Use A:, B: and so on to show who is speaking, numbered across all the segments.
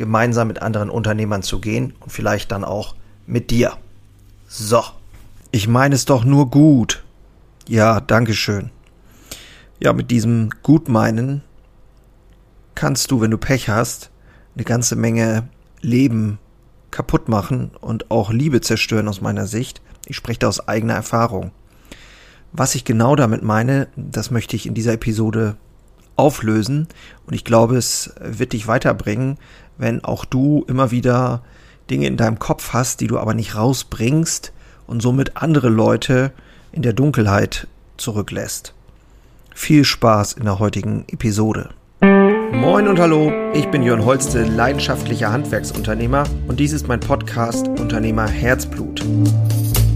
A: gemeinsam mit anderen Unternehmern zu gehen und vielleicht dann auch mit dir. So. Ich meine es doch nur gut. Ja, Dankeschön. Ja, mit diesem Gutmeinen kannst du, wenn du Pech hast, eine ganze Menge Leben kaputt machen und auch Liebe zerstören aus meiner Sicht. Ich spreche da aus eigener Erfahrung. Was ich genau damit meine, das möchte ich in dieser Episode auflösen und ich glaube, es wird dich weiterbringen, wenn auch du immer wieder Dinge in deinem Kopf hast, die du aber nicht rausbringst und somit andere Leute in der Dunkelheit zurücklässt. Viel Spaß in der heutigen Episode. Moin und hallo, ich bin Jörn Holste, leidenschaftlicher Handwerksunternehmer und dies ist mein Podcast Unternehmer Herzblut.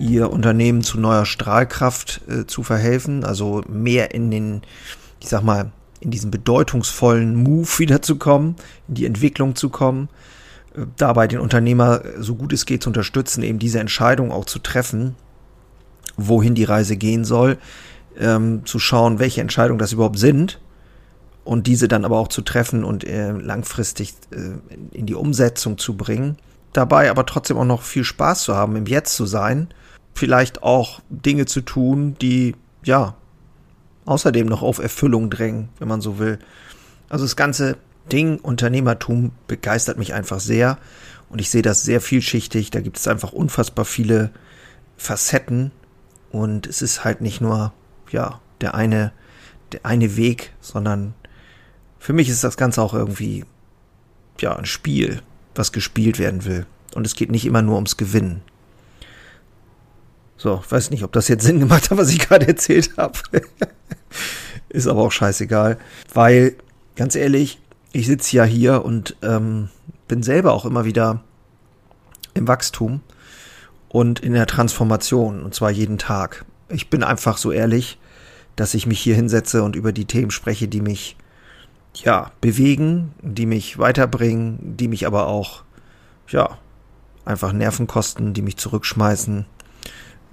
A: ihr Unternehmen zu neuer Strahlkraft äh, zu verhelfen, also mehr in den, ich sag mal, in diesen bedeutungsvollen Move wiederzukommen, in die Entwicklung zu kommen, äh, dabei den Unternehmer äh, so gut es geht zu unterstützen, eben diese Entscheidung auch zu treffen, wohin die Reise gehen soll, ähm, zu schauen, welche Entscheidungen das überhaupt sind und diese dann aber auch zu treffen und äh, langfristig äh, in die Umsetzung zu bringen. Dabei aber trotzdem auch noch viel Spaß zu haben, im Jetzt zu sein, vielleicht auch Dinge zu tun, die ja außerdem noch auf Erfüllung drängen, wenn man so will. Also das ganze Ding Unternehmertum begeistert mich einfach sehr und ich sehe das sehr vielschichtig. Da gibt es einfach unfassbar viele Facetten und es ist halt nicht nur ja der eine der eine Weg, sondern für mich ist das Ganze auch irgendwie ja ein Spiel, was gespielt werden will und es geht nicht immer nur ums Gewinnen. So, weiß nicht, ob das jetzt Sinn gemacht hat, was ich gerade erzählt habe. Ist aber auch scheißegal. Weil, ganz ehrlich, ich sitze ja hier und ähm, bin selber auch immer wieder im Wachstum und in der Transformation. Und zwar jeden Tag. Ich bin einfach so ehrlich, dass ich mich hier hinsetze und über die Themen spreche, die mich ja bewegen, die mich weiterbringen, die mich aber auch ja einfach Nerven kosten, die mich zurückschmeißen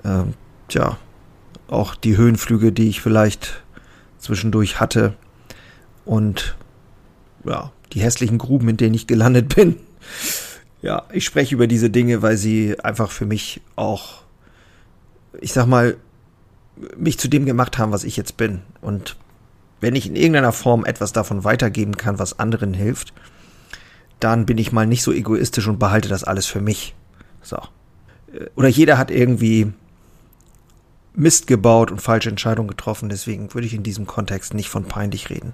A: äh, tja, auch die Höhenflüge, die ich vielleicht zwischendurch hatte und ja, die hässlichen Gruben, in denen ich gelandet bin. Ja, ich spreche über diese Dinge, weil sie einfach für mich auch, ich sag mal, mich zu dem gemacht haben, was ich jetzt bin. Und wenn ich in irgendeiner Form etwas davon weitergeben kann, was anderen hilft, dann bin ich mal nicht so egoistisch und behalte das alles für mich. So. Oder jeder hat irgendwie Mist gebaut und falsche Entscheidungen getroffen. Deswegen würde ich in diesem Kontext nicht von peinlich reden.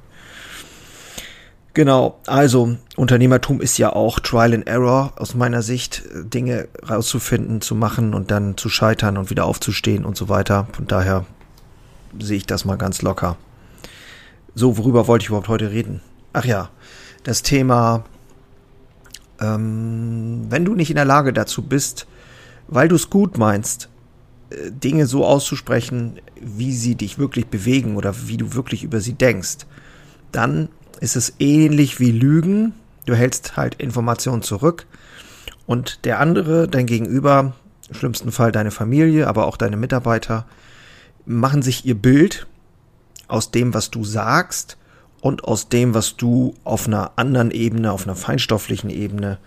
A: Genau, also Unternehmertum ist ja auch Trial and Error aus meiner Sicht, Dinge rauszufinden, zu machen und dann zu scheitern und wieder aufzustehen und so weiter. Von daher sehe ich das mal ganz locker. So, worüber wollte ich überhaupt heute reden? Ach ja, das Thema, ähm, wenn du nicht in der Lage dazu bist, weil du es gut meinst, Dinge so auszusprechen, wie sie dich wirklich bewegen oder wie du wirklich über sie denkst, dann ist es ähnlich wie Lügen. Du hältst halt Informationen zurück und der andere, dein Gegenüber, im schlimmsten Fall deine Familie, aber auch deine Mitarbeiter, machen sich ihr Bild aus dem, was du sagst und aus dem, was du auf einer anderen Ebene, auf einer feinstofflichen Ebene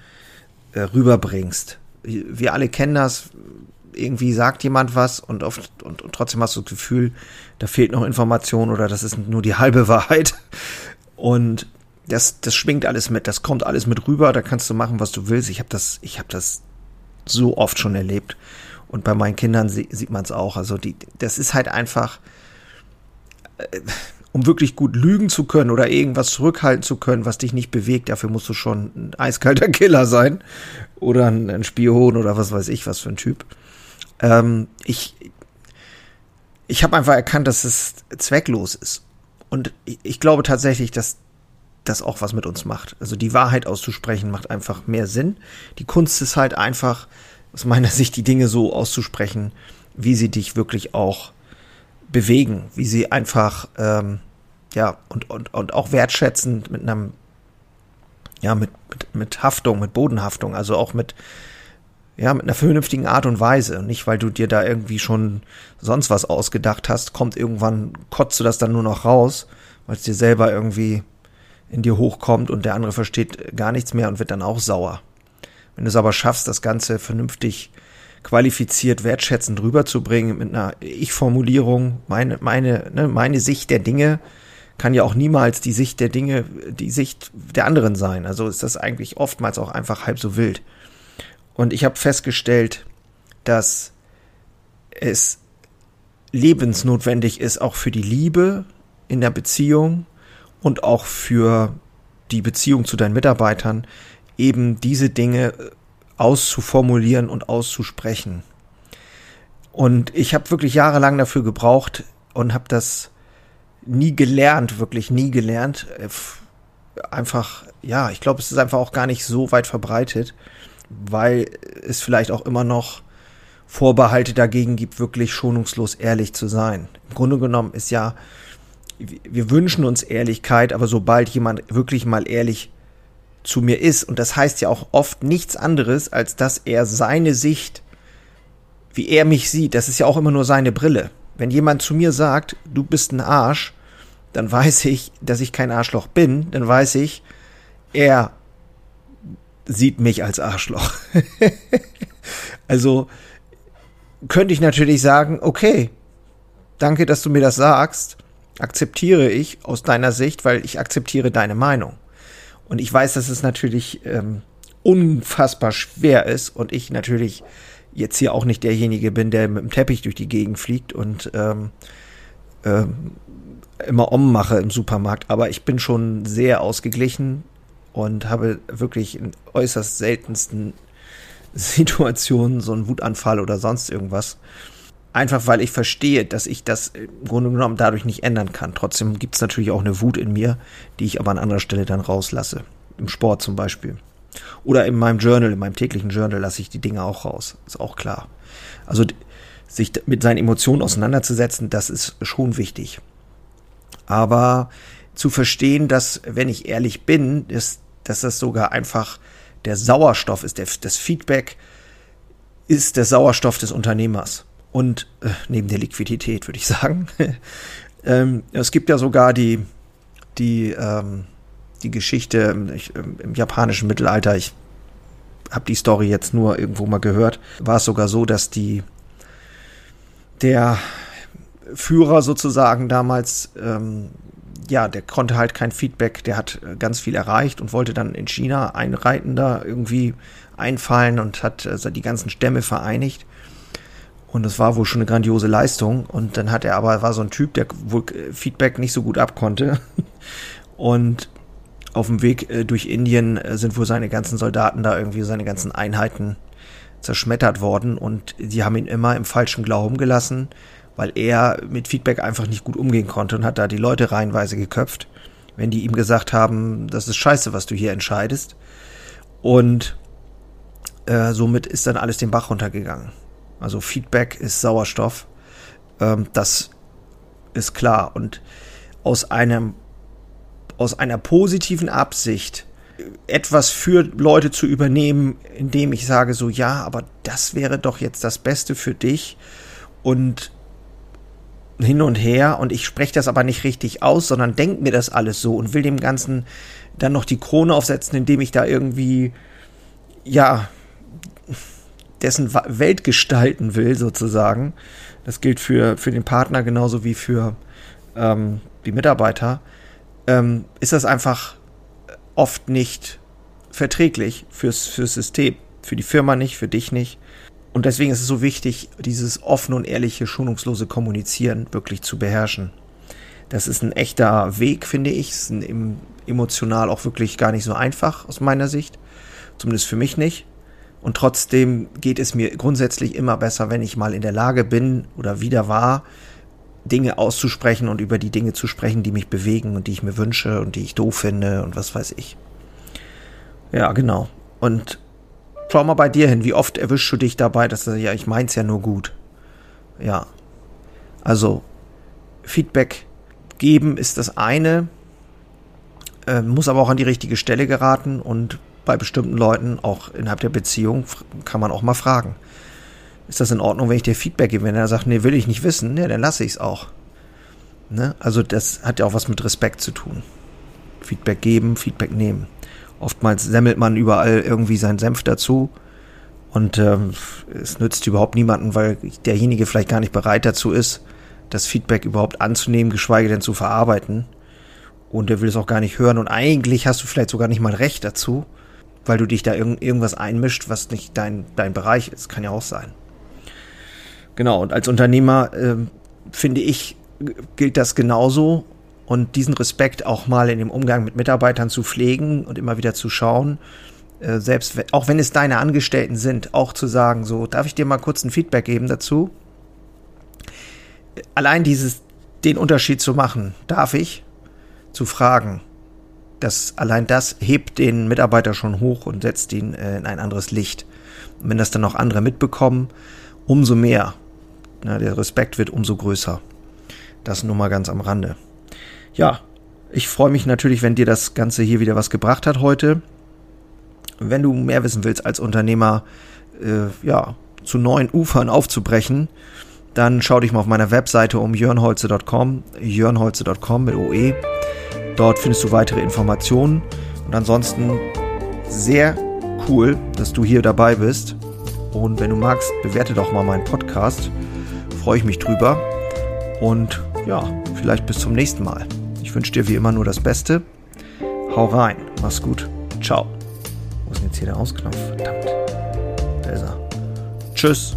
A: äh, rüberbringst. Wir alle kennen das, irgendwie sagt jemand was und, oft, und, und trotzdem hast du das Gefühl, da fehlt noch Information oder das ist nur die halbe Wahrheit. Und das, das schwingt alles mit, das kommt alles mit rüber, da kannst du machen, was du willst. Ich habe das, ich das so oft schon erlebt. Und bei meinen Kindern sieht man es auch. Also die, das ist halt einfach, um wirklich gut lügen zu können oder irgendwas zurückhalten zu können, was dich nicht bewegt, dafür musst du schon ein eiskalter Killer sein oder ein, ein Spion oder was weiß ich, was für ein Typ. Ähm, ich ich habe einfach erkannt, dass es zwecklos ist. Und ich, ich glaube tatsächlich, dass das auch was mit uns macht. Also die Wahrheit auszusprechen macht einfach mehr Sinn. Die Kunst ist halt einfach, aus meiner Sicht, die Dinge so auszusprechen, wie sie dich wirklich auch bewegen, wie sie einfach, ähm, ja, und, und, und auch wertschätzend mit einem, ja, mit, mit, mit Haftung, mit Bodenhaftung, also auch mit, ja, mit einer vernünftigen Art und Weise. Nicht, weil du dir da irgendwie schon sonst was ausgedacht hast, kommt irgendwann, kotzt du das dann nur noch raus, weil es dir selber irgendwie in dir hochkommt und der andere versteht gar nichts mehr und wird dann auch sauer. Wenn du es aber schaffst, das Ganze vernünftig qualifiziert, wertschätzend rüberzubringen mit einer Ich-Formulierung, meine, meine, ne, meine Sicht der Dinge kann ja auch niemals die Sicht der Dinge, die Sicht der anderen sein. Also ist das eigentlich oftmals auch einfach halb so wild. Und ich habe festgestellt, dass es lebensnotwendig ist, auch für die Liebe in der Beziehung, und auch für die Beziehung zu deinen Mitarbeitern eben diese Dinge auszuformulieren und auszusprechen. Und ich habe wirklich jahrelang dafür gebraucht und habe das nie gelernt, wirklich nie gelernt. Äh, einfach, ja, ich glaube, es ist einfach auch gar nicht so weit verbreitet, weil es vielleicht auch immer noch Vorbehalte dagegen gibt, wirklich schonungslos ehrlich zu sein. Im Grunde genommen ist ja wir wünschen uns Ehrlichkeit, aber sobald jemand wirklich mal ehrlich zu mir ist, und das heißt ja auch oft nichts anderes, als dass er seine Sicht, wie er mich sieht, das ist ja auch immer nur seine Brille. Wenn jemand zu mir sagt, du bist ein Arsch, dann weiß ich, dass ich kein Arschloch bin, dann weiß ich, er sieht mich als Arschloch. also könnte ich natürlich sagen, okay, danke, dass du mir das sagst akzeptiere ich aus deiner Sicht, weil ich akzeptiere deine Meinung. Und ich weiß, dass es natürlich ähm, unfassbar schwer ist und ich natürlich jetzt hier auch nicht derjenige bin, der mit dem Teppich durch die Gegend fliegt und ähm, ähm, immer ummache im Supermarkt. Aber ich bin schon sehr ausgeglichen und habe wirklich in äußerst seltensten Situationen so einen Wutanfall oder sonst irgendwas. Einfach weil ich verstehe, dass ich das im Grunde genommen dadurch nicht ändern kann. Trotzdem gibt es natürlich auch eine Wut in mir, die ich aber an anderer Stelle dann rauslasse. Im Sport zum Beispiel. Oder in meinem Journal, in meinem täglichen Journal lasse ich die Dinge auch raus. Ist auch klar. Also sich mit seinen Emotionen auseinanderzusetzen, das ist schon wichtig. Aber zu verstehen, dass wenn ich ehrlich bin, ist, dass das sogar einfach der Sauerstoff ist, der, das Feedback ist der Sauerstoff des Unternehmers und äh, neben der Liquidität, würde ich sagen. ähm, es gibt ja sogar die, die, ähm, die Geschichte ich, im japanischen Mittelalter, ich habe die Story jetzt nur irgendwo mal gehört, war es sogar so, dass die der Führer sozusagen damals, ähm, ja, der konnte halt kein Feedback, der hat äh, ganz viel erreicht und wollte dann in China einreiten da irgendwie einfallen und hat also die ganzen Stämme vereinigt. Und das war wohl schon eine grandiose Leistung. Und dann hat er aber, war so ein Typ, der wohl Feedback nicht so gut abkonnte. Und auf dem Weg äh, durch Indien äh, sind wohl seine ganzen Soldaten da irgendwie, seine ganzen Einheiten zerschmettert worden. Und die haben ihn immer im falschen Glauben gelassen, weil er mit Feedback einfach nicht gut umgehen konnte und hat da die Leute reihenweise geköpft, wenn die ihm gesagt haben, das ist scheiße, was du hier entscheidest. Und äh, somit ist dann alles den Bach runtergegangen. Also Feedback ist Sauerstoff. Ähm, das ist klar. Und aus einem, aus einer positiven Absicht etwas für Leute zu übernehmen, indem ich sage so, ja, aber das wäre doch jetzt das Beste für dich und hin und her und ich spreche das aber nicht richtig aus, sondern denke mir das alles so und will dem Ganzen dann noch die Krone aufsetzen, indem ich da irgendwie, ja, dessen Welt gestalten will, sozusagen, das gilt für, für den Partner genauso wie für ähm, die Mitarbeiter, ähm, ist das einfach oft nicht verträglich fürs, fürs System. Für die Firma nicht, für dich nicht. Und deswegen ist es so wichtig, dieses offene und ehrliche, schonungslose Kommunizieren wirklich zu beherrschen. Das ist ein echter Weg, finde ich. Es ist emotional auch wirklich gar nicht so einfach aus meiner Sicht. Zumindest für mich nicht. Und trotzdem geht es mir grundsätzlich immer besser, wenn ich mal in der Lage bin oder wieder war, Dinge auszusprechen und über die Dinge zu sprechen, die mich bewegen und die ich mir wünsche und die ich doof finde und was weiß ich. Ja, genau. Und schau mal bei dir hin, wie oft erwischst du dich dabei, dass du, ja, ich mein's ja nur gut. Ja. Also, Feedback geben ist das eine, äh, muss aber auch an die richtige Stelle geraten und bei bestimmten Leuten, auch innerhalb der Beziehung, kann man auch mal fragen. Ist das in Ordnung, wenn ich dir Feedback gebe? Wenn er sagt, nee, will ich nicht wissen, ja, dann lasse ich es auch. Ne? Also das hat ja auch was mit Respekt zu tun. Feedback geben, Feedback nehmen. Oftmals semmelt man überall irgendwie seinen Senf dazu und ähm, es nützt überhaupt niemanden, weil derjenige vielleicht gar nicht bereit dazu ist, das Feedback überhaupt anzunehmen, geschweige denn zu verarbeiten. Und er will es auch gar nicht hören und eigentlich hast du vielleicht sogar nicht mal Recht dazu weil du dich da irg irgendwas einmischt, was nicht dein, dein Bereich ist. Kann ja auch sein. Genau, und als Unternehmer äh, finde ich, gilt das genauso. Und diesen Respekt auch mal in dem Umgang mit Mitarbeitern zu pflegen und immer wieder zu schauen, äh, selbst auch wenn es deine Angestellten sind, auch zu sagen, so, darf ich dir mal kurz ein Feedback geben dazu? Allein dieses, den Unterschied zu machen, darf ich, zu fragen, das, allein das hebt den Mitarbeiter schon hoch und setzt ihn äh, in ein anderes Licht. Und wenn das dann noch andere mitbekommen, umso mehr. Na, der Respekt wird umso größer. Das nur mal ganz am Rande. Ja, ich freue mich natürlich, wenn dir das Ganze hier wieder was gebracht hat heute. Wenn du mehr wissen willst als Unternehmer, äh, ja, zu neuen Ufern aufzubrechen, dann schau dich mal auf meiner Webseite um jörnholze.com, jörnholze.com mit OE. Dort findest du weitere Informationen. Und ansonsten sehr cool, dass du hier dabei bist. Und wenn du magst, bewerte doch mal meinen Podcast. Freue ich mich drüber. Und ja, vielleicht bis zum nächsten Mal. Ich wünsche dir wie immer nur das Beste. Hau rein. Mach's gut. Ciao. Wo ist denn jetzt hier der Ausknopf? Verdammt. Da ist er. Tschüss.